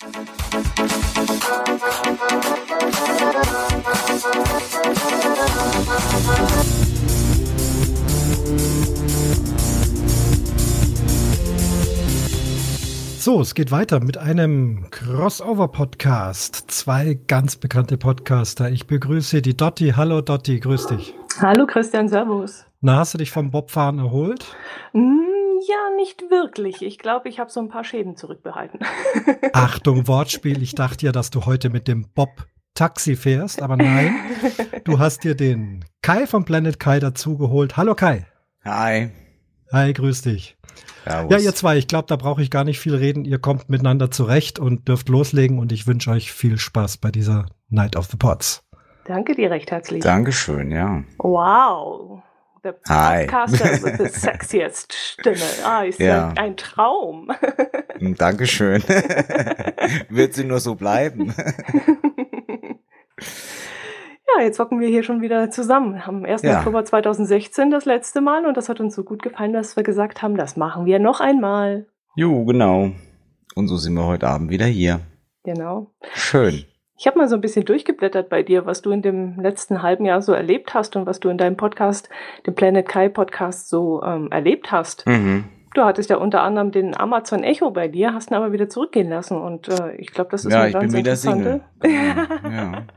So, es geht weiter mit einem Crossover-Podcast. Zwei ganz bekannte Podcaster. Ich begrüße die Dotti. Hallo Dotti, grüß dich. Hallo Christian, Servus. Na, hast du dich vom Bobfahren erholt? Mm, ja, nicht wirklich. Ich glaube, ich habe so ein paar Schäden zurückbehalten. Achtung, Wortspiel. Ich dachte ja, dass du heute mit dem Bob Taxi fährst, aber nein. du hast dir den Kai vom Planet Kai dazugeholt. Hallo Kai. Hi. Hi, grüß dich. Servus. Ja, ihr zwei, ich glaube, da brauche ich gar nicht viel reden. Ihr kommt miteinander zurecht und dürft loslegen und ich wünsche euch viel Spaß bei dieser Night of the Pots. Danke dir recht herzlich. Dankeschön, ja. Wow. Der Podcaster mit der sexiest Stimme. Ah, ist ja. ein, Traum. Hm, Dankeschön. Wird sie nur so bleiben. Ja, jetzt hocken wir hier schon wieder zusammen. Am 1. Ja. Oktober 2016 das letzte Mal und das hat uns so gut gefallen, dass wir gesagt haben, das machen wir noch einmal. Jo, genau. Und so sind wir heute Abend wieder hier. Genau. Schön. Ich habe mal so ein bisschen durchgeblättert bei dir, was du in dem letzten halben Jahr so erlebt hast und was du in deinem Podcast, dem Planet Kai Podcast, so ähm, erlebt hast. Mhm. Du hattest ja unter anderem den Amazon Echo bei dir, hast ihn aber wieder zurückgehen lassen und äh, ich glaube, das ist ja, eine ganz interessante. ja.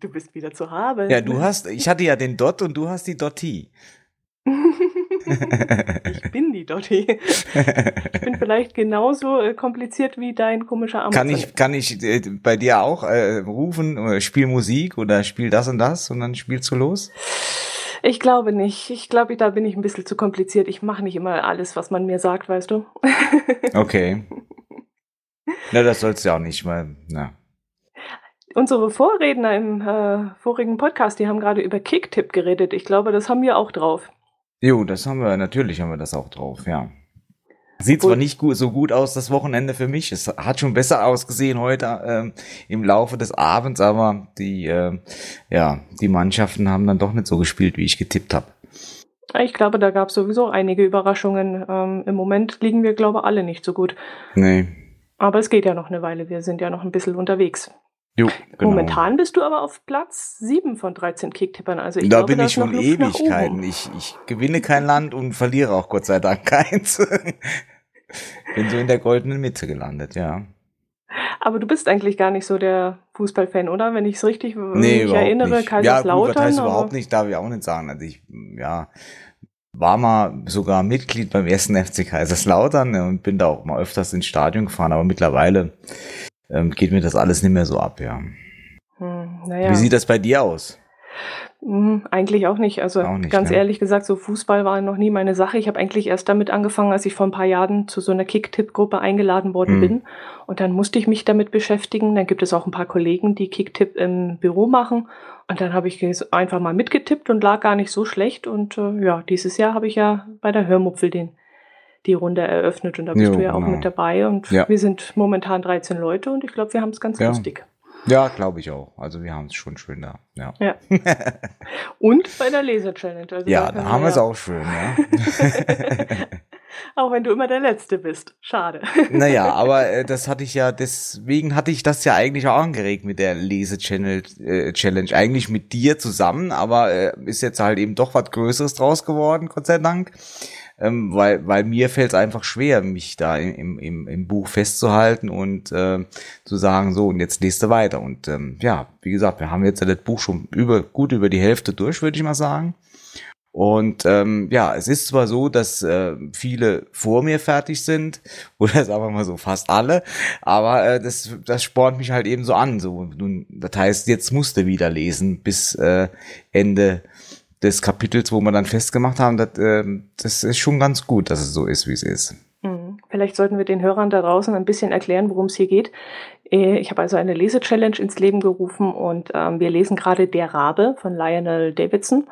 Du bist wieder zu haben. Ja, du hast, ich hatte ja den Dot und du hast die Dotti. Ich bin die Dotti. Ich bin vielleicht genauso äh, kompliziert wie dein komischer Amazon. Kann ich, kann ich äh, bei dir auch äh, rufen, äh, spiel Musik oder spiel das und das und dann spielst du los? Ich glaube nicht. Ich glaube, da bin ich ein bisschen zu kompliziert. Ich mache nicht immer alles, was man mir sagt, weißt du. okay. Na, das sollst du auch nicht, weil, na unsere Vorredner im äh, vorigen Podcast, die haben gerade über Kicktip geredet. Ich glaube, das haben wir auch drauf. Jo, das haben wir, natürlich haben wir das auch drauf, ja. Sieht zwar nicht gut, so gut aus, das Wochenende für mich. Es hat schon besser ausgesehen heute ähm, im Laufe des Abends, aber die, äh, ja, die Mannschaften haben dann doch nicht so gespielt, wie ich getippt habe. Ich glaube, da gab es sowieso einige Überraschungen. Ähm, Im Moment liegen wir, glaube ich, alle nicht so gut. Nee. Aber es geht ja noch eine Weile. Wir sind ja noch ein bisschen unterwegs. Jo, genau. Momentan bist du aber auf Platz 7 von 13 Kicktippern. Also ich da glaube, bin ich schon Ewigkeiten. Ich, ich gewinne kein Land und verliere auch Gott sei Dank keins. bin so in der goldenen Mitte gelandet, ja. Aber du bist eigentlich gar nicht so der Fußballfan, oder? Wenn ich es richtig nee, mich erinnere, nicht. Kaiserslautern. Ja, gut, das heißt überhaupt nicht, darf ich auch nicht sagen. Also ich, ja, war mal sogar Mitglied beim ersten FC Kaiserslautern und bin da auch mal öfters ins Stadion gefahren, aber mittlerweile ähm, geht mir das alles nicht mehr so ab, ja. Hm, naja. Wie sieht das bei dir aus? Mhm, eigentlich auch nicht. Also auch nicht, ganz ne? ehrlich gesagt, so Fußball war noch nie meine Sache. Ich habe eigentlich erst damit angefangen, als ich vor ein paar Jahren zu so einer Kicktipp-Gruppe eingeladen worden mhm. bin. Und dann musste ich mich damit beschäftigen. Dann gibt es auch ein paar Kollegen, die Kicktipp im Büro machen. Und dann habe ich einfach mal mitgetippt und lag gar nicht so schlecht. Und äh, ja, dieses Jahr habe ich ja bei der Hörmupfel den die Runde eröffnet und da bist jo, du ja auch genau. mit dabei und ja. wir sind momentan 13 Leute und ich glaube, wir haben es ganz ja. lustig. Ja, glaube ich auch. Also wir haben es schon schön da. Ja. ja. und bei der Laser-Challenge. Also ja, da haben wir es auch schön, ja. auch wenn du immer der Letzte bist. Schade. naja, aber äh, das hatte ich ja, deswegen hatte ich das ja eigentlich auch angeregt mit der Lese-Challenge, äh, Challenge. Eigentlich mit dir zusammen, aber äh, ist jetzt halt eben doch was Größeres draus geworden, Gott sei Dank ähm, weil, weil mir fällt es einfach schwer, mich da im, im, im Buch festzuhalten und äh, zu sagen, so, und jetzt lest du weiter. Und ähm, ja, wie gesagt, wir haben jetzt das Buch schon über gut über die Hälfte durch, würde ich mal sagen. Und ähm, ja, es ist zwar so, dass äh, viele vor mir fertig sind, oder sagen wir mal so fast alle, aber äh, das, das spornt mich halt eben so an. So, nun, das heißt, jetzt musste wieder lesen bis äh, Ende des Kapitels, wo wir dann festgemacht haben, das, äh, das ist schon ganz gut, dass es so ist, wie es ist. Hm. Vielleicht sollten wir den Hörern da draußen ein bisschen erklären, worum es hier geht. Äh, ich habe also eine Lese-Challenge ins Leben gerufen und ähm, wir lesen gerade Der Rabe von Lionel Davidson.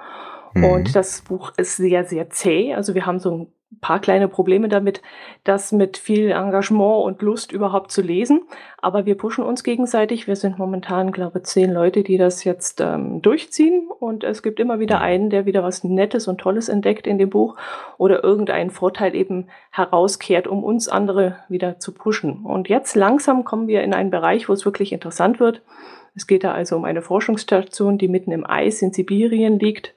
Mhm. Und das Buch ist sehr, sehr zäh. Also wir haben so ein paar kleine Probleme damit, das mit viel Engagement und Lust überhaupt zu lesen. Aber wir pushen uns gegenseitig. Wir sind momentan, glaube ich, zehn Leute, die das jetzt ähm, durchziehen. Und es gibt immer wieder einen, der wieder was Nettes und Tolles entdeckt in dem Buch oder irgendeinen Vorteil eben herauskehrt, um uns andere wieder zu pushen. Und jetzt langsam kommen wir in einen Bereich, wo es wirklich interessant wird. Es geht da also um eine Forschungsstation, die mitten im Eis in Sibirien liegt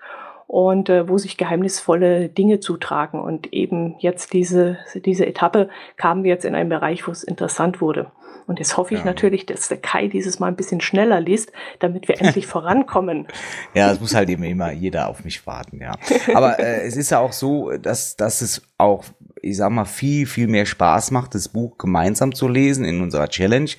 und äh, wo sich geheimnisvolle Dinge zutragen. Und eben jetzt diese, diese Etappe kamen wir jetzt in einen Bereich, wo es interessant wurde. Und jetzt hoffe ich ja. natürlich, dass der Kai dieses Mal ein bisschen schneller liest, damit wir endlich vorankommen. Ja, es muss halt eben immer jeder auf mich warten, ja. Aber äh, es ist ja auch so, dass, dass es auch, ich sag mal, viel, viel mehr Spaß macht, das Buch gemeinsam zu lesen in unserer Challenge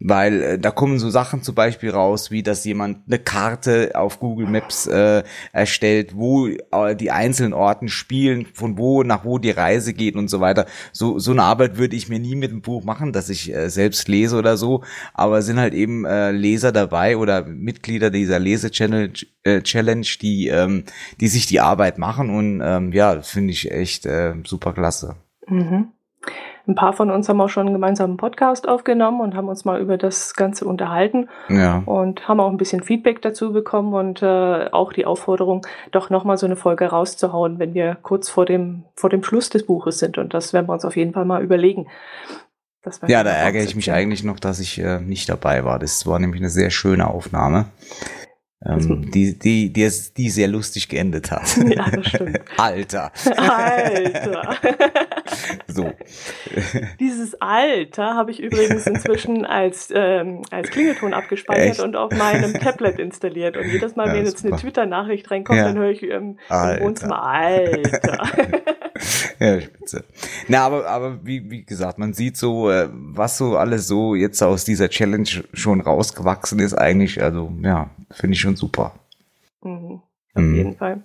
weil äh, da kommen so Sachen zum Beispiel raus, wie dass jemand eine Karte auf Google Maps äh, erstellt, wo äh, die einzelnen Orten spielen, von wo nach wo die Reise geht und so weiter. So so eine Arbeit würde ich mir nie mit dem Buch machen, dass ich äh, selbst lese oder so, aber sind halt eben äh, Leser dabei oder Mitglieder dieser Lese-Challenge, äh, Challenge, die ähm, die sich die Arbeit machen und ähm, ja, finde ich echt äh, super klasse. Mhm. Ein paar von uns haben auch schon einen gemeinsamen Podcast aufgenommen und haben uns mal über das Ganze unterhalten ja. und haben auch ein bisschen Feedback dazu bekommen und äh, auch die Aufforderung, doch nochmal so eine Folge rauszuhauen, wenn wir kurz vor dem, vor dem Schluss des Buches sind. Und das werden wir uns auf jeden Fall mal überlegen. Ja, da ärgere ich mich eigentlich noch, dass ich äh, nicht dabei war. Das war nämlich eine sehr schöne Aufnahme. Ähm, die, die, die, die sehr lustig geendet hat. Ja, das stimmt. Alter. Alter. so. Dieses Alter habe ich übrigens inzwischen als, ähm, als Klingelton abgespeichert Echt? und auf meinem Tablet installiert. Und jedes Mal, ja, wenn jetzt super. eine Twitter-Nachricht reinkommt, ja. dann höre ich ähm, im Wohnzimmer Alter. ja, spitze. Na, aber, aber wie, wie gesagt, man sieht so, äh, was so alles so jetzt aus dieser Challenge schon rausgewachsen ist, eigentlich, also ja, finde ich schon super. Mhm, auf mhm. jeden Fall.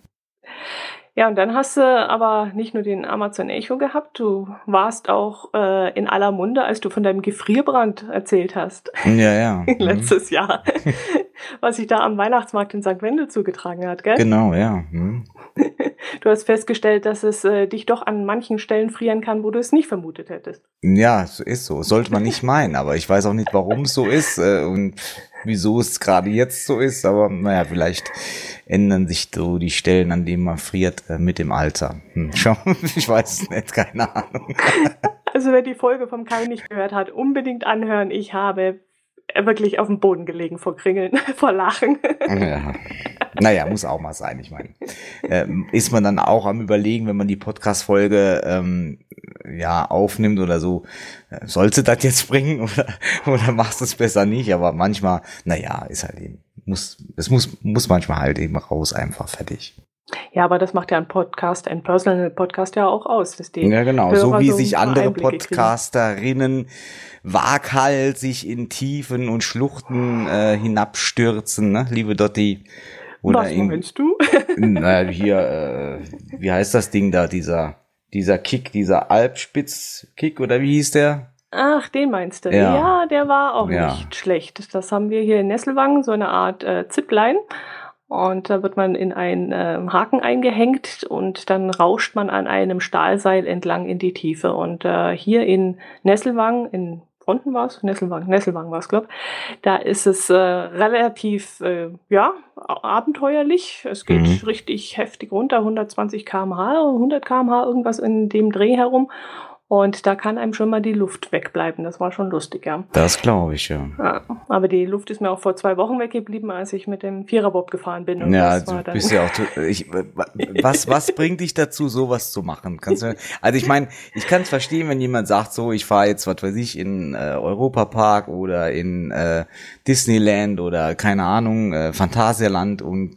Ja, und dann hast du aber nicht nur den Amazon Echo gehabt, du warst auch äh, in aller Munde, als du von deinem Gefrierbrand erzählt hast. Ja, ja. Letztes mhm. Jahr. Was sich da am Weihnachtsmarkt in St. Wendel zugetragen hat, gell? Genau, ja. Mhm. Du hast festgestellt, dass es äh, dich doch an manchen Stellen frieren kann, wo du es nicht vermutet hättest. Ja, ist so. Sollte man nicht meinen, aber ich weiß auch nicht, warum es so ist äh, und wieso es gerade jetzt so ist. Aber naja, vielleicht ändern sich so die Stellen, an denen man friert, äh, mit dem Alter. Hm, schau, ich weiß es nicht, keine Ahnung. Also wer die Folge vom Kai nicht gehört hat, unbedingt anhören. Ich habe wirklich auf dem Boden gelegen vor Kringeln, vor Lachen. Ja. Naja, muss auch mal sein. Ich meine, ähm, ist man dann auch am überlegen, wenn man die Podcast-Folge ähm, ja aufnimmt oder so, äh, sollst du das jetzt bringen oder, oder machst du es besser nicht? Aber manchmal, naja, ist halt eben, muss, es muss, muss manchmal halt eben raus, einfach fertig. Ja, aber das macht ja ein Podcast, ein Personal Podcast ja auch aus. Dass die ja, genau. Hörer so wie so sich andere Einblicke Podcasterinnen waghalsig in Tiefen und Schluchten äh, hinabstürzen, ne, liebe Dotti. Oder Was in, meinst du? na, hier, äh, wie heißt das Ding da, dieser, dieser Kick, dieser Alpspitz-Kick, oder wie hieß der? Ach, den meinst du? Ja, ja der war auch ja. nicht schlecht. Das haben wir hier in Nesselwangen, so eine Art äh, Zipline. Und da wird man in einen äh, Haken eingehängt und dann rauscht man an einem Stahlseil entlang in die Tiefe. Und äh, hier in Nesselwang, in Fronten war es, Nesselwang, Nesselwang war es, glaube Da ist es äh, relativ, äh, ja, abenteuerlich. Es geht mhm. richtig heftig runter, 120 km/h, 100 km/h, irgendwas in dem Dreh herum. Und da kann einem schon mal die Luft wegbleiben. Das war schon lustig, ja. Das glaube ich, ja. ja. Aber die Luft ist mir auch vor zwei Wochen weggeblieben, als ich mit dem Viererbob gefahren bin. Und ja, du bist ja auch. Ich, was, was bringt dich dazu, sowas zu machen? Kannst du, also ich meine, ich kann es verstehen, wenn jemand sagt, so, ich fahre jetzt, was weiß ich, in äh, Europapark oder in äh, Disneyland oder keine Ahnung, äh, Phantasialand und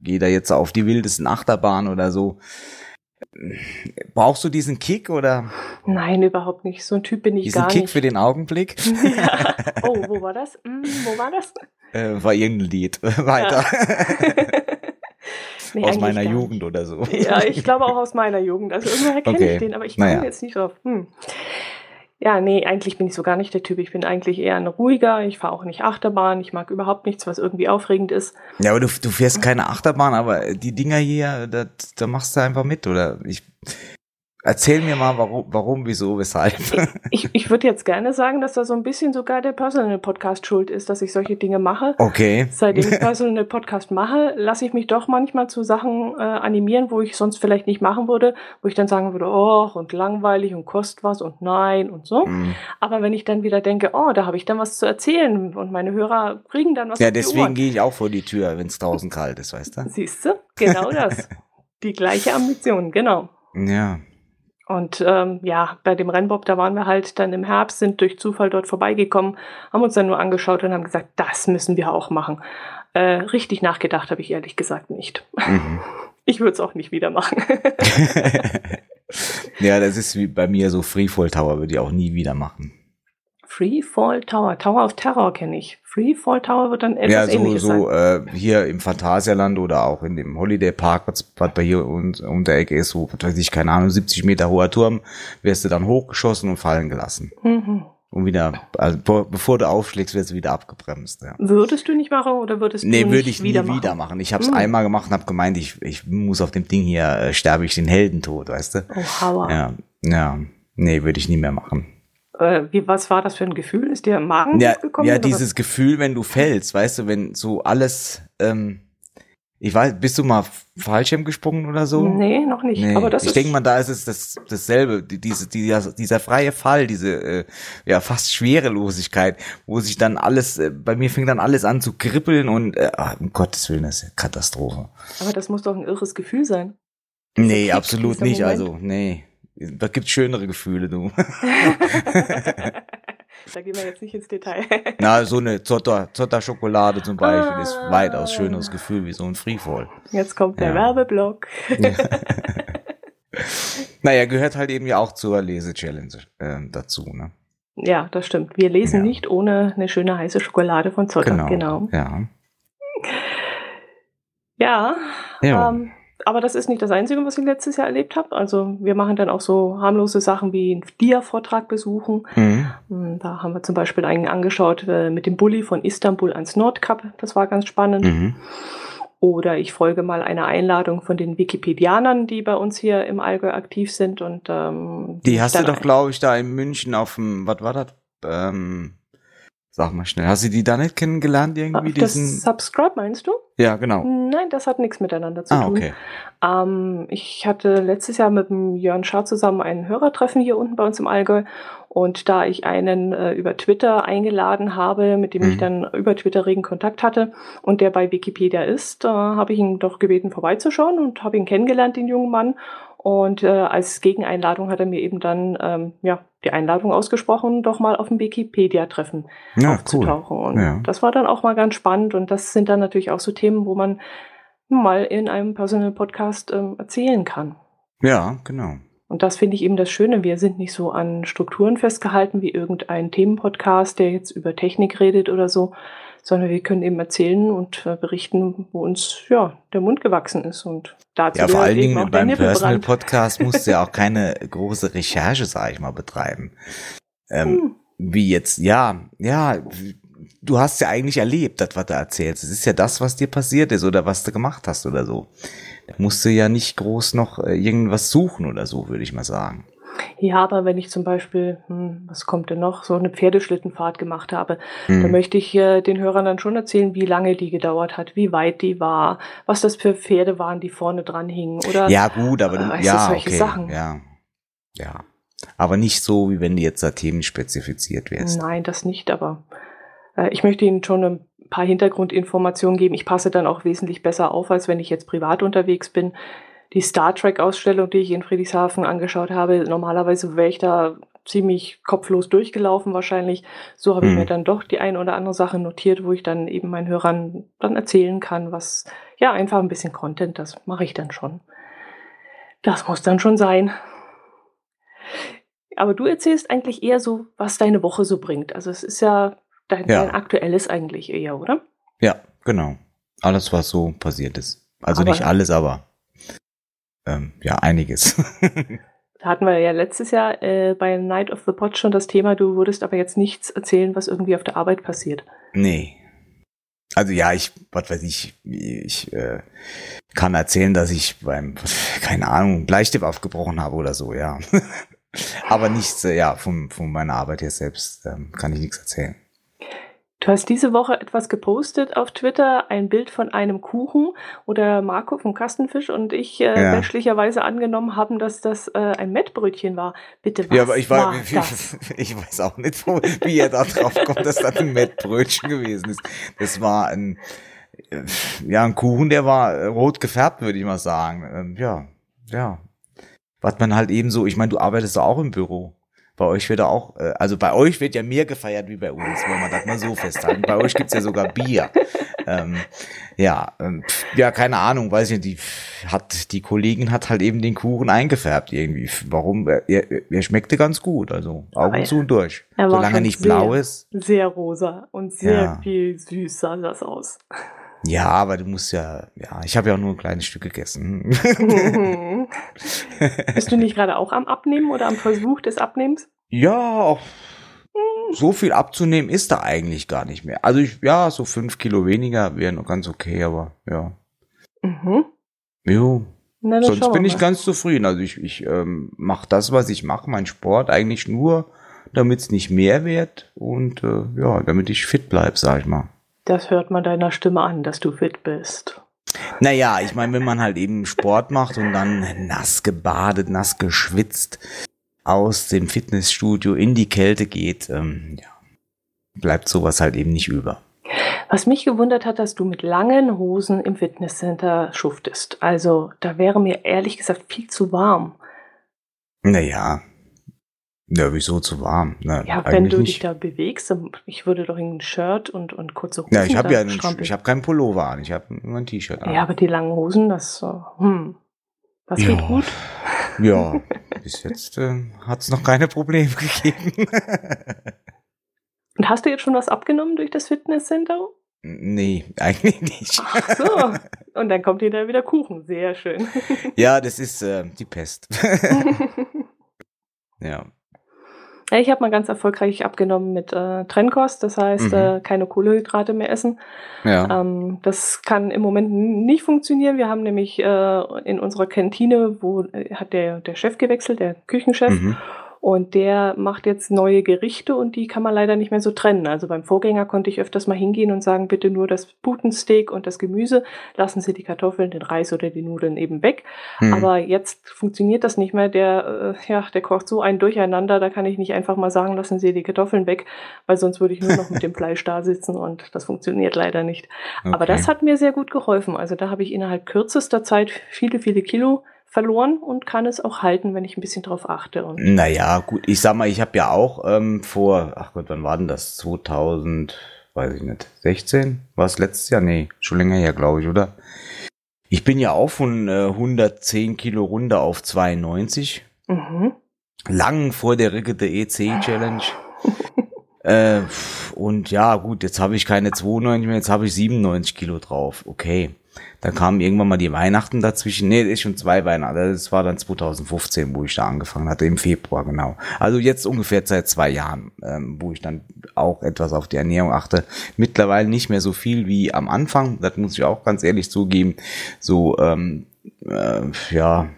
gehe da jetzt auf die wildesten Achterbahn oder so Brauchst du diesen Kick oder? Nein, überhaupt nicht. So ein Typ bin ich diesen gar Kick nicht. für den Augenblick? Ja. Oh, wo war das? Hm, wo war das? Äh, war irgendein Lied. Weiter. Ja. nee, aus meiner Jugend oder so. Ja, ich glaube auch aus meiner Jugend. Also irgendwoher kenne okay. ich den, aber ich komme naja. jetzt nicht drauf. Hm. Ja, nee, eigentlich bin ich so gar nicht der Typ. Ich bin eigentlich eher ein ruhiger. Ich fahre auch nicht Achterbahn. Ich mag überhaupt nichts, was irgendwie aufregend ist. Ja, aber du, du fährst keine Achterbahn, aber die Dinger hier, da, da machst du einfach mit, oder? Ich, Erzähl mir mal, warum, warum wieso, weshalb. Ich, ich würde jetzt gerne sagen, dass da so ein bisschen sogar der Personal Podcast schuld ist, dass ich solche Dinge mache. Okay. Seitdem ich Personal Podcast mache, lasse ich mich doch manchmal zu Sachen äh, animieren, wo ich sonst vielleicht nicht machen würde, wo ich dann sagen würde, oh, und langweilig und kostet was und nein und so. Mm. Aber wenn ich dann wieder denke, oh, da habe ich dann was zu erzählen und meine Hörer kriegen dann was Ja, deswegen gehe ich auch vor die Tür, wenn es draußen kalt ist, weißt du? Siehst du? Genau das. die gleiche Ambition, genau. Ja. Und ähm, ja, bei dem Rennbob, da waren wir halt dann im Herbst, sind durch Zufall dort vorbeigekommen, haben uns dann nur angeschaut und haben gesagt, das müssen wir auch machen. Äh, richtig nachgedacht habe ich ehrlich gesagt nicht. Mhm. Ich würde es auch nicht wieder machen. ja, das ist wie bei mir so Freefall Tower, würde ich auch nie wieder machen. Freefall Tower, Tower of Terror kenne ich. Freefall Tower wird dann etwas ja, so, ähnliches so äh, hier im Phantasialand oder auch in dem Holiday Park, was, was bei hier und, um der Ecke ist, so, was weiß ich, keine Ahnung, 70 Meter hoher Turm, wirst du dann hochgeschossen und fallen gelassen. Mhm. Und wieder, also bevor du aufschlägst, wirst du wieder abgebremst. Ja. Würdest du nicht machen oder würdest du nee, nicht würde ich wieder nie machen? wieder machen. Ich habe es mhm. einmal gemacht und habe gemeint, ich, ich muss auf dem Ding hier, äh, sterbe ich den Heldentod, weißt du? Oh, Hauer. Ja, ja. Nee, würde ich nie mehr machen. Äh, wie, was war das für ein Gefühl? Ist dir im Magen ja, gekommen? Ja, dieses was? Gefühl, wenn du fällst, weißt du, wenn so alles, ähm, ich weiß, bist du mal Fallschirm gesprungen oder so? Nee, noch nicht. Nee. Aber das ich denke mal, da ist es das, dasselbe, diese, dieser, dieser freie Fall, diese äh, ja fast Schwerelosigkeit, wo sich dann alles, äh, bei mir fing dann alles an zu kribbeln und äh, ah, um Gottes Willen, das ist eine Katastrophe. Aber das muss doch ein irres Gefühl sein. Nee, absolut nicht. Moment. Also, nee. Da gibt's schönere Gefühle, du. da gehen wir jetzt nicht ins Detail. Na, so eine Zotter, Zotter Schokolade zum Beispiel ah. ist weitaus schöneres Gefühl wie so ein Freefall. Jetzt kommt der ja. Werbeblock. naja, gehört halt eben ja auch zur Lese-Challenge äh, dazu, ne? Ja, das stimmt. Wir lesen ja. nicht ohne eine schöne heiße Schokolade von Zotter. Genau. genau. Ja. Ja. ja. Ähm, aber das ist nicht das Einzige, was ich letztes Jahr erlebt habe. Also wir machen dann auch so harmlose Sachen wie einen Dia-Vortrag besuchen. Mhm. Hm, da haben wir zum Beispiel einen angeschaut äh, mit dem Bulli von Istanbul ans Nordkap. Das war ganz spannend. Mhm. Oder ich folge mal einer Einladung von den Wikipedianern, die bei uns hier im Allgäu aktiv sind. Und ähm, die hast du doch, glaube ich, da in München auf dem, was war das? Ähm, Sag mal schnell, hast du die da nicht kennengelernt irgendwie? Das diesen... Subscribe meinst du? Ja, genau. Nein, das hat nichts miteinander zu ah, tun. Okay. Ähm, ich hatte letztes Jahr mit dem Jörn Schaar zusammen ein Hörertreffen hier unten bei uns im Allgäu. Und da ich einen äh, über Twitter eingeladen habe, mit dem mhm. ich dann über Twitter regen Kontakt hatte und der bei Wikipedia ist, äh, habe ich ihn doch gebeten, vorbeizuschauen und habe ihn kennengelernt, den jungen Mann. Und äh, als Gegeneinladung hat er mir eben dann ähm, ja, die Einladung ausgesprochen, doch mal auf dem Wikipedia-Treffen ja, aufzutauchen. Cool. Und ja. das war dann auch mal ganz spannend. Und das sind dann natürlich auch so Themen, wo man mal in einem Personal Podcast ähm, erzählen kann. Ja, genau. Und das finde ich eben das Schöne. Wir sind nicht so an Strukturen festgehalten wie irgendein Themenpodcast, der jetzt über Technik redet oder so, sondern wir können eben erzählen und äh, berichten, wo uns ja der Mund gewachsen ist und dazu ja vor allen Dingen beim Personal Podcast musst du ja auch keine große Recherche, sage ich mal, betreiben. Ähm, hm. Wie jetzt, ja, ja, du hast ja eigentlich erlebt, das, was du erzählst. Es ist ja das, was dir passiert ist oder was du gemacht hast oder so. Da musst du ja nicht groß noch äh, irgendwas suchen oder so, würde ich mal sagen. Ja, aber wenn ich zum Beispiel, hm, was kommt denn noch, so eine Pferdeschlittenfahrt gemacht habe, mhm. dann möchte ich äh, den Hörern dann schon erzählen, wie lange die gedauert hat, wie weit die war, was das für Pferde waren, die vorne dran hingen. Oder, ja, gut, aber äh, ja, solche okay, Sachen. Ja, ja. Aber nicht so, wie wenn die jetzt da Themen spezifiziert wärst. Nein, das nicht, aber äh, ich möchte Ihnen schon ein paar Hintergrundinformationen geben. Ich passe dann auch wesentlich besser auf, als wenn ich jetzt privat unterwegs bin die Star Trek-Ausstellung, die ich in Friedrichshafen angeschaut habe, normalerweise wäre ich da ziemlich kopflos durchgelaufen wahrscheinlich. So habe ich mir mhm. dann doch die eine oder andere Sache notiert, wo ich dann eben meinen Hörern dann erzählen kann, was, ja, einfach ein bisschen Content, das mache ich dann schon. Das muss dann schon sein. Aber du erzählst eigentlich eher so, was deine Woche so bringt. Also es ist ja dein, ja. dein aktuelles eigentlich eher, oder? Ja, genau. Alles, was so passiert ist. Also aber nicht alles, aber ähm, ja, einiges. Da hatten wir ja letztes Jahr äh, bei Night of the Pot schon das Thema, du würdest aber jetzt nichts erzählen, was irgendwie auf der Arbeit passiert. Nee. also ja, ich, was weiß ich, ich äh, kann erzählen, dass ich beim, keine Ahnung, Bleistift aufgebrochen habe oder so, ja. Aber nichts, äh, ja, von, von meiner Arbeit her selbst ähm, kann ich nichts erzählen. Du hast diese Woche etwas gepostet auf Twitter, ein Bild von einem Kuchen oder Marco vom Kastenfisch und ich äh, ja. menschlicherweise angenommen haben, dass das äh, ein Mettbrötchen war. Bitte was Ja, aber ich, war, war ich weiß auch nicht, wo, wie er da drauf kommt, dass das ein Mettbrötchen gewesen ist. Das war ein, äh, ja, ein Kuchen, der war rot gefärbt, würde ich mal sagen. Ähm, ja, ja. Was man halt eben so, ich meine, du arbeitest auch im Büro. Bei euch wird auch, äh, also bei euch wird ja mehr gefeiert wie bei uns, wenn man das mal so festhalten. Bei euch gibt's ja sogar Bier. Ähm, ja, ähm, ja, keine Ahnung, weiß ich nicht, die hat, die Kollegin hat halt eben den Kuchen eingefärbt irgendwie. Warum? Er, er schmeckte ganz gut, also Augen zu und durch. Solange er nicht sehr, blau ist. Sehr rosa und sehr ja. viel süß sah das aus. Ja, aber du musst ja, ja, ich habe ja auch nur ein kleines Stück gegessen. Bist du nicht gerade auch am Abnehmen oder am Versuch des Abnehmens? Ja, so viel abzunehmen ist da eigentlich gar nicht mehr. Also ich, ja, so fünf Kilo weniger wäre noch ganz okay, aber ja. Mhm. Jo. Na, Sonst bin ich ganz zufrieden. Also ich, ich ähm, mache das, was ich mache, mein Sport eigentlich nur, damit es nicht mehr wird und äh, ja, damit ich fit bleib, sag ich mal. Das hört man deiner Stimme an, dass du fit bist. Naja, ich meine, wenn man halt eben Sport macht und dann nass gebadet, nass geschwitzt aus dem Fitnessstudio in die Kälte geht, ähm, ja, bleibt sowas halt eben nicht über. Was mich gewundert hat, dass du mit langen Hosen im Fitnesscenter schuftest. Also da wäre mir ehrlich gesagt viel zu warm. Naja, ja, wieso zu warm? Na, ja, wenn du dich da bewegst, ich würde doch in ein Shirt und, und kurze Hosen. Ja, ich habe ja einen, ich habe keinen Pullover an, ich habe nur ein T-Shirt an. Ja, aber die langen Hosen, das, hm, das ja. geht gut. Ja, bis jetzt äh, hat es noch keine Probleme gegeben. und hast du jetzt schon was abgenommen durch das Fitnesscenter? Nee, eigentlich nicht. Ach so. Und dann kommt hier da wieder Kuchen. Sehr schön. Ja, das ist äh, die Pest. ja. Ich habe mal ganz erfolgreich abgenommen mit äh, Trennkost, das heißt mhm. äh, keine Kohlenhydrate mehr essen. Ja. Ähm, das kann im Moment nicht funktionieren. Wir haben nämlich äh, in unserer Kantine, wo äh, hat der, der Chef gewechselt, der Küchenchef. Mhm. Und der macht jetzt neue Gerichte und die kann man leider nicht mehr so trennen. Also beim Vorgänger konnte ich öfters mal hingehen und sagen, bitte nur das Putensteak und das Gemüse, lassen Sie die Kartoffeln, den Reis oder die Nudeln eben weg. Mhm. Aber jetzt funktioniert das nicht mehr. Der, äh, ja, der kocht so ein Durcheinander, da kann ich nicht einfach mal sagen, lassen Sie die Kartoffeln weg, weil sonst würde ich nur noch mit dem Fleisch da sitzen und das funktioniert leider nicht. Okay. Aber das hat mir sehr gut geholfen. Also da habe ich innerhalb kürzester Zeit viele, viele Kilo verloren und kann es auch halten, wenn ich ein bisschen drauf achte. Und naja, gut, ich sag mal, ich habe ja auch ähm, vor, ach Gott, wann war denn das? 2000, weiß ich nicht, 16? War es letztes Jahr? Nee, schon länger her, glaube ich, oder? Ich bin ja auch von äh, 110 Kilo runter auf 92. Mhm. Lang vor der Rickete EC Challenge. äh, und ja, gut, jetzt habe ich keine 92 mehr, jetzt habe ich 97 Kilo drauf. Okay. Da kamen irgendwann mal die Weihnachten dazwischen. Nee, ist schon zwei Weihnachten. Das war dann 2015, wo ich da angefangen hatte, im Februar, genau. Also jetzt ungefähr seit zwei Jahren, ähm, wo ich dann auch etwas auf die Ernährung achte. Mittlerweile nicht mehr so viel wie am Anfang. Das muss ich auch ganz ehrlich zugeben. So, ähm, äh, ja,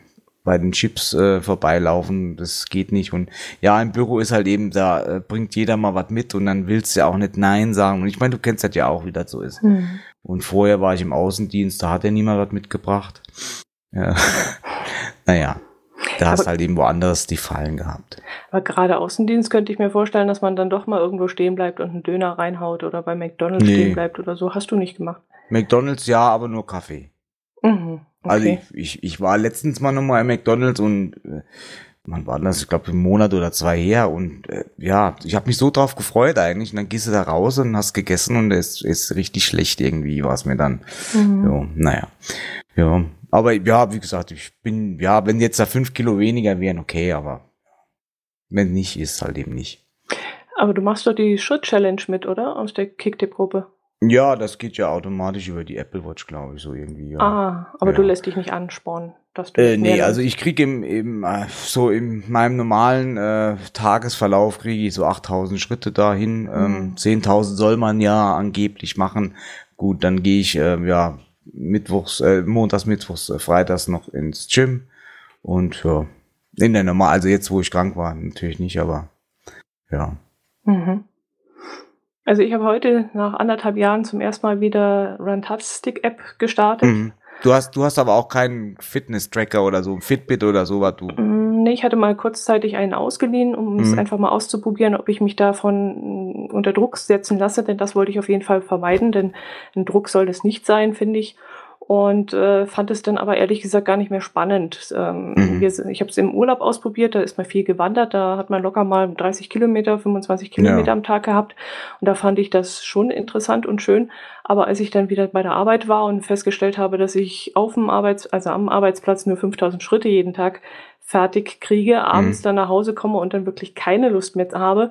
bei den Chips äh, vorbeilaufen, das geht nicht. Und ja, im Büro ist halt eben, da äh, bringt jeder mal was mit und dann willst du ja auch nicht Nein sagen. Und ich meine, du kennst das ja auch, wie das so ist. Mhm. Und vorher war ich im Außendienst, da hat ja niemand was mitgebracht. Ja. naja. Da aber, hast halt eben woanders die Fallen gehabt. Aber gerade Außendienst könnte ich mir vorstellen, dass man dann doch mal irgendwo stehen bleibt und einen Döner reinhaut oder bei McDonalds nee. stehen bleibt oder so. Hast du nicht gemacht? McDonalds ja, aber nur Kaffee. Mhm, also okay. Also ich, ich, ich war letztens mal nochmal im McDonalds und äh, man war das, ich glaube, ein Monat oder zwei her und äh, ja, ich habe mich so drauf gefreut eigentlich und dann gehst du da raus und hast gegessen und es ist richtig schlecht irgendwie, war es mir dann. Mhm. Jo, naja. Ja, aber ja, wie gesagt, ich bin, ja, wenn jetzt da fünf Kilo weniger wären, okay, aber wenn nicht, ist halt eben nicht. Aber du machst doch die Schritt-Challenge mit, oder? Aus der Kicktipp-Gruppe. Ja, das geht ja automatisch über die Apple Watch, glaube ich, so irgendwie. Ja. Ah, aber ja. du lässt dich nicht anspornen, dass du. Äh, nee, also ich kriege im, im, äh, so in meinem normalen äh, Tagesverlauf kriege ich so 8000 Schritte dahin. Mhm. Ähm, 10.000 soll man ja angeblich machen. gut, dann gehe ich äh, ja mittwochs, äh, montags, mittwochs, äh, freitags noch ins Gym und ja, in der normal, also jetzt, wo ich krank war, natürlich nicht, aber ja. Mhm. Also ich habe heute nach anderthalb Jahren zum ersten Mal wieder Runtastic App gestartet. Mhm. Du hast, du hast aber auch keinen Fitness-Tracker oder so, Fitbit oder so, was du. Mm, nee, ich hatte mal kurzzeitig einen ausgeliehen, um mhm. es einfach mal auszuprobieren, ob ich mich davon unter Druck setzen lasse, denn das wollte ich auf jeden Fall vermeiden, denn ein Druck soll das nicht sein, finde ich und äh, fand es dann aber ehrlich gesagt gar nicht mehr spannend. Ähm, mhm. wir, ich habe es im Urlaub ausprobiert, da ist man viel gewandert, da hat man locker mal 30 Kilometer, 25 Kilometer ja. am Tag gehabt und da fand ich das schon interessant und schön. Aber als ich dann wieder bei der Arbeit war und festgestellt habe, dass ich auf dem Arbeits, also am Arbeitsplatz nur 5000 Schritte jeden Tag fertig kriege, abends mhm. dann nach Hause komme und dann wirklich keine Lust mehr habe,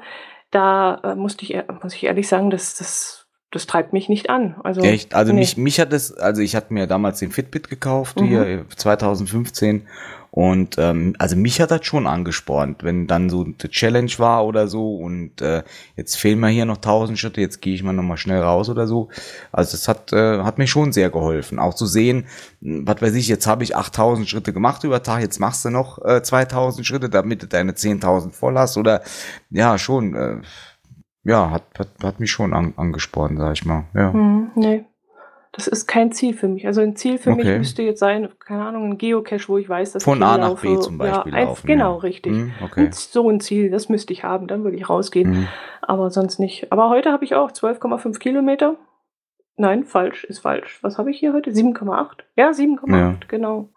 da äh, musste ich, muss ich ehrlich sagen, dass das das treibt mich nicht an. Also, Echt? Also nee. mich, mich hat es, also ich hatte mir damals den Fitbit gekauft, mhm. hier 2015. Und ähm, also mich hat das schon angespornt, wenn dann so eine Challenge war oder so und äh, jetzt fehlen mir hier noch tausend Schritte, jetzt gehe ich mal nochmal schnell raus oder so. Also das hat, äh, hat mir schon sehr geholfen. Auch zu sehen, was weiß ich, jetzt habe ich 8000 Schritte gemacht über Tag, jetzt machst du noch äh, 2000 Schritte, damit du deine 10.000 voll hast oder ja, schon. Äh, ja, hat, hat, hat mich schon an, angespornt, sag ich mal. Ja. Hm, nee. Das ist kein Ziel für mich. Also ein Ziel für okay. mich müsste jetzt sein, keine Ahnung, ein Geocache, wo ich weiß, dass Von ich A nach laufe. B zum Beispiel ja, laufen. Genau, ja. richtig. Hm, okay. so ein Ziel, das müsste ich haben, dann würde ich rausgehen. Hm. Aber sonst nicht. Aber heute habe ich auch 12,5 Kilometer. Nein, falsch, ist falsch. Was habe ich hier heute? 7,8? Ja, 7,8, ja. genau.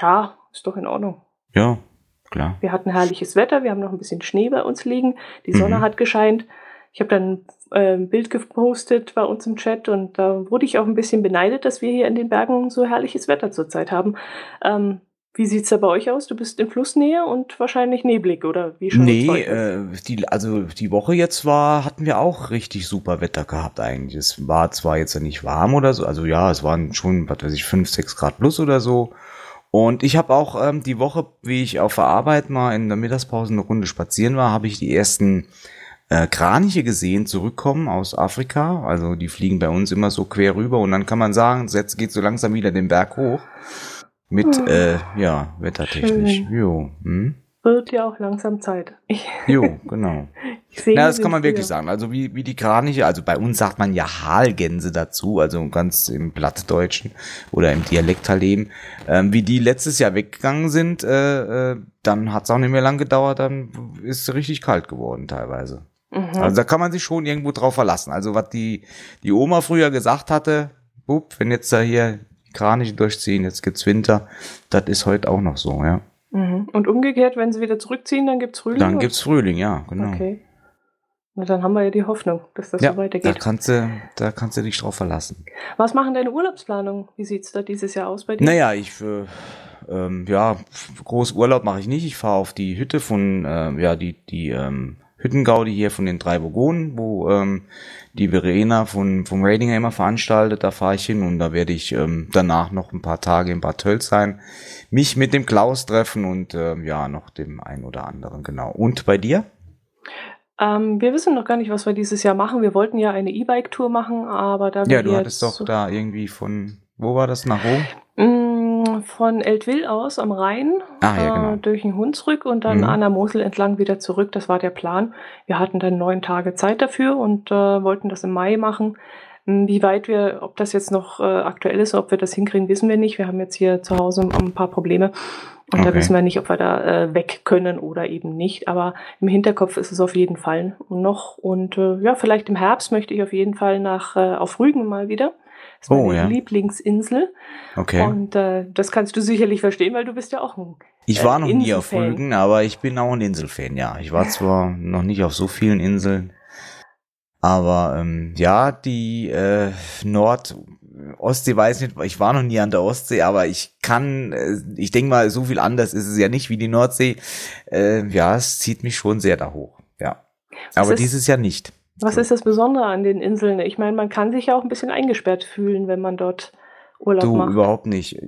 Ja, ist doch in Ordnung. Ja, klar. Wir hatten herrliches Wetter, wir haben noch ein bisschen Schnee bei uns liegen, die Sonne mhm. hat gescheint. Ich habe dann äh, ein Bild gepostet bei uns im Chat und da wurde ich auch ein bisschen beneidet, dass wir hier in den Bergen so herrliches Wetter zurzeit haben. Ähm, wie sieht's da bei euch aus? Du bist in Flussnähe und wahrscheinlich neblig, oder wie schon? Nee, äh, die, also die Woche jetzt war, hatten wir auch richtig super Wetter gehabt eigentlich. Es war zwar jetzt ja nicht warm oder so, also ja, es waren schon, was weiß ich, 5, 6 Grad plus oder so. Und ich habe auch ähm, die Woche, wie ich auf der Arbeit mal in der Mittagspause eine Runde spazieren war, habe ich die ersten äh, Kraniche gesehen zurückkommen aus Afrika. Also die fliegen bei uns immer so quer rüber und dann kann man sagen, jetzt geht so langsam wieder den Berg hoch. Mit, oh, äh, ja, wettertechnisch. Schön. Jo. Hm? Wird ja auch langsam Zeit. jo, genau. Sehe, ja, das kann man wirklich sagen. Also wie, wie die Kraniche, also bei uns sagt man ja Halgänse dazu, also ganz im Plattdeutschen oder im Dialekt halt eben. Ähm, wie die letztes Jahr weggegangen sind, äh, äh, dann hat es auch nicht mehr lang gedauert, dann ist es richtig kalt geworden teilweise. Mhm. Also da kann man sich schon irgendwo drauf verlassen. Also was die, die Oma früher gesagt hatte, bup, wenn jetzt da hier Kraniche durchziehen, jetzt gibt's Winter, das ist heute auch noch so, ja. Mhm. Und umgekehrt, wenn sie wieder zurückziehen, dann gibt's Frühling? Dann gibt's Frühling, ja, genau. Okay. Na, dann haben wir ja die Hoffnung, dass das ja, so weitergeht. Da kannst, du, da kannst du dich drauf verlassen. Was machen deine Urlaubsplanungen? Wie sieht's da dieses Jahr aus bei dir? Naja, ich, äh, ähm, ja, groß Urlaub mache ich nicht. Ich fahre auf die Hütte von, äh, ja, die, die ähm, Hüttengaudi hier von den drei Burgonen, wo ähm, die Verena von, vom Ratinger immer veranstaltet. Da fahre ich hin und da werde ich ähm, danach noch ein paar Tage in Bad Tölz sein, mich mit dem Klaus treffen und ähm, ja, noch dem einen oder anderen, genau. Und bei dir? Ähm, wir wissen noch gar nicht, was wir dieses Jahr machen. Wir wollten ja eine E-Bike-Tour machen, aber da Ja, du hattest doch da irgendwie von, wo war das, nach Rom? Von Eltville aus am Rhein ah, ja, genau. äh, durch den Hunsrück und dann mhm. an der Mosel entlang wieder zurück. Das war der Plan. Wir hatten dann neun Tage Zeit dafür und äh, wollten das im Mai machen. Hm, wie weit wir, ob das jetzt noch äh, aktuell ist, ob wir das hinkriegen, wissen wir nicht. Wir haben jetzt hier zu Hause ein paar Probleme. Und okay. da wissen wir nicht, ob wir da äh, weg können oder eben nicht. Aber im Hinterkopf ist es auf jeden Fall noch. Und äh, ja, vielleicht im Herbst möchte ich auf jeden Fall nach äh, auf Rügen mal wieder. Das ist oh, meine ja. Lieblingsinsel. Okay. Und äh, das kannst du sicherlich verstehen, weil du bist ja auch ein Ich war äh, noch nie auf Rügen, aber ich bin auch ein Inselfan, ja. Ich war zwar noch nicht auf so vielen Inseln, aber ähm, ja, die äh, Nord Ostsee weiß nicht, ich war noch nie an der Ostsee, aber ich kann, äh, ich denke mal, so viel anders ist es ja nicht wie die Nordsee. Äh, ja, es zieht mich schon sehr da hoch, ja. Was aber dieses Jahr nicht. Was ist das Besondere an den Inseln? Ich meine, man kann sich ja auch ein bisschen eingesperrt fühlen, wenn man dort Urlaub du, macht. überhaupt nicht.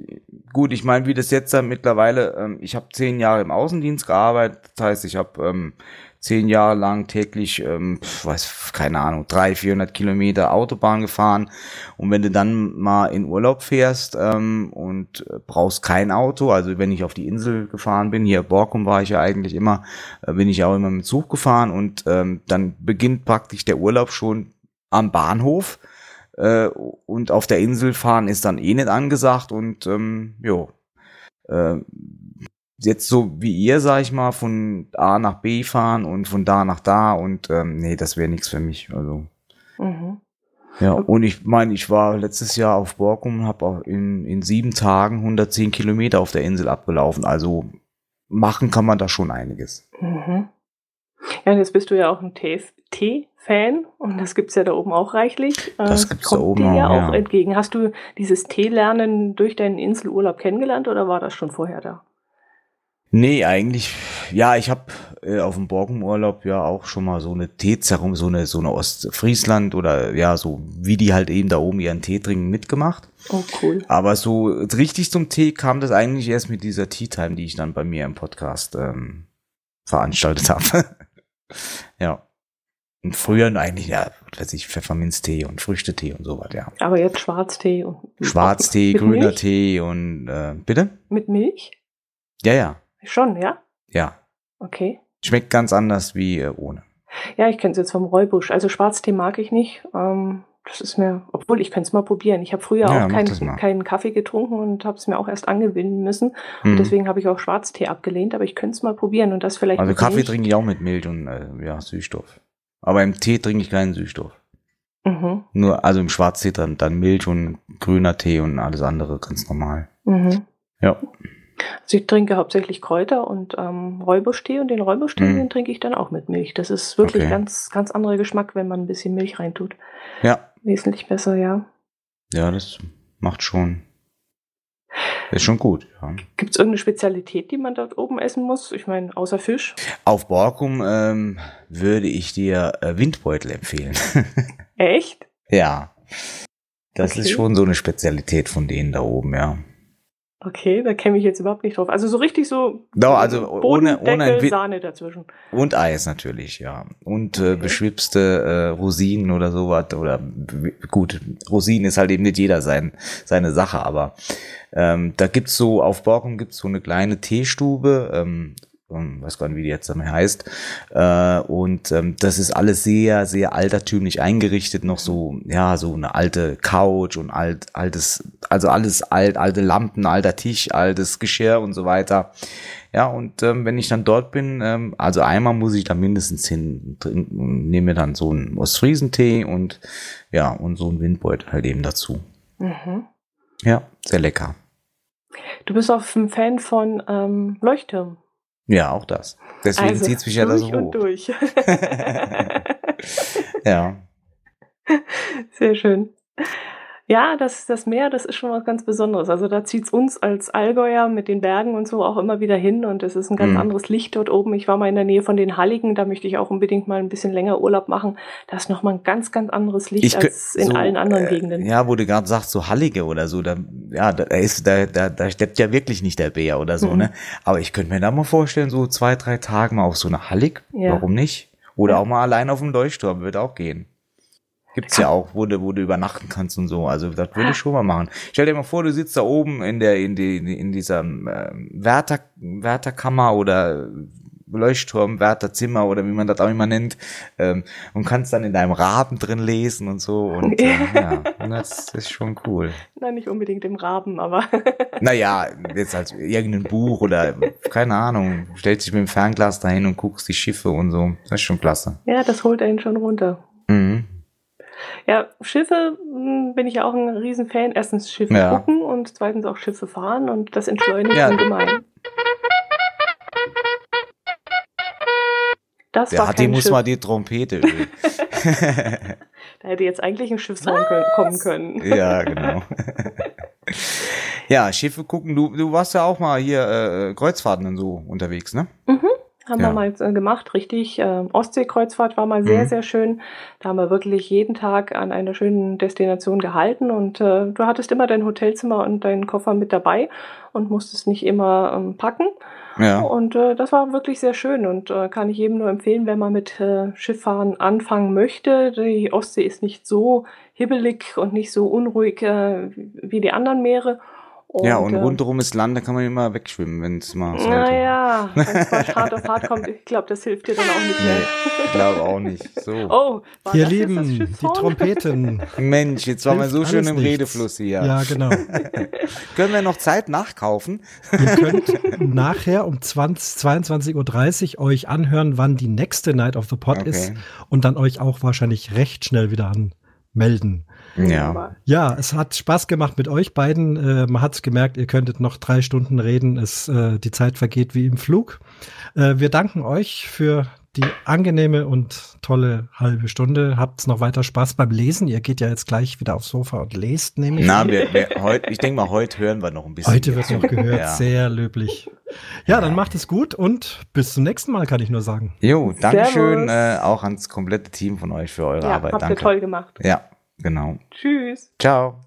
Gut, ich meine, wie das jetzt dann mittlerweile, ähm, ich habe zehn Jahre im Außendienst gearbeitet, das heißt, ich habe ähm, zehn Jahre lang täglich, ähm, weiß, keine Ahnung, drei, vierhundert Kilometer Autobahn gefahren. Und wenn du dann mal in Urlaub fährst ähm, und äh, brauchst kein Auto, also wenn ich auf die Insel gefahren bin, hier Borkum war ich ja eigentlich immer, äh, bin ich auch immer mit Zug gefahren und ähm, dann beginnt praktisch der Urlaub schon am Bahnhof. Äh, und auf der Insel fahren ist dann eh nicht angesagt und ähm, jo, äh, jetzt so wie ihr, sag ich mal, von A nach B fahren und von da nach da und ähm, nee, das wäre nichts für mich. Also. Mhm. Ja, und ich meine, ich war letztes Jahr auf Borkum und habe auch in, in sieben Tagen 110 Kilometer auf der Insel abgelaufen. Also machen kann man da schon einiges. Mhm. Ja, und jetzt bist du ja auch ein Tee-Fan und das gibt's ja da oben auch reichlich. Das gibt's Kommt da oben dir ja auch ja. entgegen. Hast du dieses Teelernen durch deinen Inselurlaub kennengelernt oder war das schon vorher da? Nee, eigentlich, ja, ich habe äh, auf dem Borkenurlaub ja auch schon mal so eine Teezerung, so eine, so eine Ostfriesland oder ja, so wie die halt eben da oben ihren Tee trinken mitgemacht. Oh, cool. Aber so richtig zum Tee kam das eigentlich erst mit dieser Tea Time, die ich dann bei mir im Podcast ähm, veranstaltet habe. ja. Und früher eigentlich, ja, weiß ich, Pfefferminztee und Früchtetee und sowas, ja. Aber jetzt Schwarztee und. Schwarztee, grüner Milch? Tee und, äh, bitte? Mit Milch? Ja, ja. Schon, ja? Ja. Okay. Schmeckt ganz anders wie äh, ohne. Ja, ich kenne es jetzt vom Räubusch. Also Schwarztee mag ich nicht. Ähm, das ist mir, obwohl ich könnte es mal probieren. Ich habe früher ja, auch keinen kein Kaffee getrunken und habe es mir auch erst angewöhnen müssen. Mhm. Und deswegen habe ich auch Schwarztee abgelehnt, aber ich könnte es mal probieren und das vielleicht. Also Kaffee trinke ich auch mit Milch und äh, ja, Süßstoff. Aber im Tee trinke ich keinen Süßstoff. Mhm. Nur, also im Schwarztee dann, dann Milch und grüner Tee und alles andere ganz normal. Mhm. Ja. Also ich trinke hauptsächlich Kräuter und ähm, Räubuschtee und den Räubuschtee, mm. den trinke ich dann auch mit Milch. Das ist wirklich okay. ganz, ganz anderer Geschmack, wenn man ein bisschen Milch reintut. Ja. Wesentlich besser, ja. Ja, das macht schon. Ist schon gut, ja. Gibt es irgendeine Spezialität, die man dort oben essen muss? Ich meine, außer Fisch? Auf Borkum ähm, würde ich dir äh, Windbeutel empfehlen. Echt? Ja. Das okay. ist schon so eine Spezialität von denen da oben, ja. Okay, da käme ich jetzt überhaupt nicht drauf. Also so richtig so no, also ohne, ohne Sahne dazwischen. Und Eis natürlich, ja. Und äh, okay. äh, beschwipste äh, Rosinen oder sowas. Oder gut, Rosinen ist halt eben nicht jeder sein, seine Sache, aber ähm, da gibt's so, auf Borkum gibt's so eine kleine Teestube, ähm, weiß gar nicht, wie die jetzt damit heißt. Äh, und ähm, das ist alles sehr, sehr altertümlich eingerichtet, noch so, ja, so eine alte Couch und alt, altes, also alles alt, alte Lampen, alter Tisch, altes Geschirr und so weiter. Ja, und ähm, wenn ich dann dort bin, ähm, also einmal muss ich da mindestens hin trinken und nehme dann so einen Ostfriesentee und ja, und so einen Windbeutel halt eben dazu. Mhm. Ja, sehr lecker. Du bist auch ein Fan von ähm, Leuchttürmen. Ja, auch das. Deswegen also, zieht es mich ja da so hoch. Und durch. ja. Sehr schön. Ja, das, das Meer, das ist schon was ganz Besonderes. Also da zieht es uns als Allgäuer mit den Bergen und so auch immer wieder hin und es ist ein ganz mhm. anderes Licht dort oben. Ich war mal in der Nähe von den Halligen, da möchte ich auch unbedingt mal ein bisschen länger Urlaub machen. Da ist nochmal ein ganz, ganz anderes Licht ich, als in so, allen anderen äh, Gegenden. Ja, wo du gerade sagst, so Hallige oder so, da, ja, da ist, da, da, da steppt ja wirklich nicht der Bär oder so, mhm. ne? Aber ich könnte mir da mal vorstellen, so zwei, drei Tage mal auf so eine Hallig. Ja. Warum nicht? Oder ja. auch mal allein auf dem Leuchtturm, wird auch gehen. Gibt's ja auch, wo du, wo du übernachten kannst und so. Also das würde ich schon mal machen. Stell dir mal vor, du sitzt da oben in der in die in dieser äh, Wärter Wärterkammer oder Leuchtturm, Wärterzimmer oder wie man das auch immer nennt ähm, und kannst dann in deinem Raben drin lesen und so und äh, ja, das ist schon cool. Nein, nicht unbedingt im Raben, aber naja, jetzt als irgendein Buch oder keine Ahnung, stellst dich mit dem Fernglas dahin und guckst die Schiffe und so, das ist schon klasse. Ja, das holt einen schon runter. Mhm. Ja, Schiffe hm, bin ich ja auch ein Riesenfan. Erstens Schiffe ja. gucken und zweitens auch Schiffe fahren und das entschleunigt ja. ungemein. Das Der war die muss mal die Trompete üben. da hätte jetzt eigentlich ein Schiffsraum kommen können. ja, genau. ja, Schiffe gucken. Du, du warst ja auch mal hier äh, Kreuzfahrten und so unterwegs, ne? Haben ja. wir mal äh, gemacht, richtig. Äh, Ostseekreuzfahrt war mal sehr, mhm. sehr schön. Da haben wir wirklich jeden Tag an einer schönen Destination gehalten und äh, du hattest immer dein Hotelzimmer und deinen Koffer mit dabei und musstest nicht immer ähm, packen. Ja. Und äh, das war wirklich sehr schön und äh, kann ich jedem nur empfehlen, wenn man mit äh, Schifffahren anfangen möchte. Die Ostsee ist nicht so hibbelig und nicht so unruhig äh, wie die anderen Meere. Und, ja, und äh, rundherum ist Land, da kann man immer wegschwimmen, wenn es mal so Naja, wenn es mal hart auf hart kommt, ich glaube, das hilft dir dann auch nicht mehr. Nee, ich glaube auch nicht. So. Oh, war Ihr Lieben, die Trompeten. Mensch, jetzt waren wir so schön im nichts. Redefluss hier. Ja, genau. Können wir noch Zeit nachkaufen? Ihr könnt nachher um 22.30 Uhr euch anhören, wann die nächste Night of the Pot okay. ist und dann euch auch wahrscheinlich recht schnell wieder anmelden. Ja. Ja, es hat Spaß gemacht mit euch beiden. Äh, man hat es gemerkt, ihr könntet noch drei Stunden reden. Es, äh, die Zeit vergeht wie im Flug. Äh, wir danken euch für die angenehme und tolle halbe Stunde. Habt's noch weiter Spaß beim Lesen. Ihr geht ja jetzt gleich wieder aufs Sofa und lest, nämlich. Na, wir, wir, heut, ich denke mal, heute hören wir noch ein bisschen. Heute wird noch gehört, ja. sehr löblich. Ja, dann macht es gut und bis zum nächsten Mal, kann ich nur sagen. Jo, Dankeschön äh, auch ans komplette Team von euch für eure ja, Arbeit. Habt Danke. ihr toll gemacht. Ja. Genau. Tschüss. Ciao.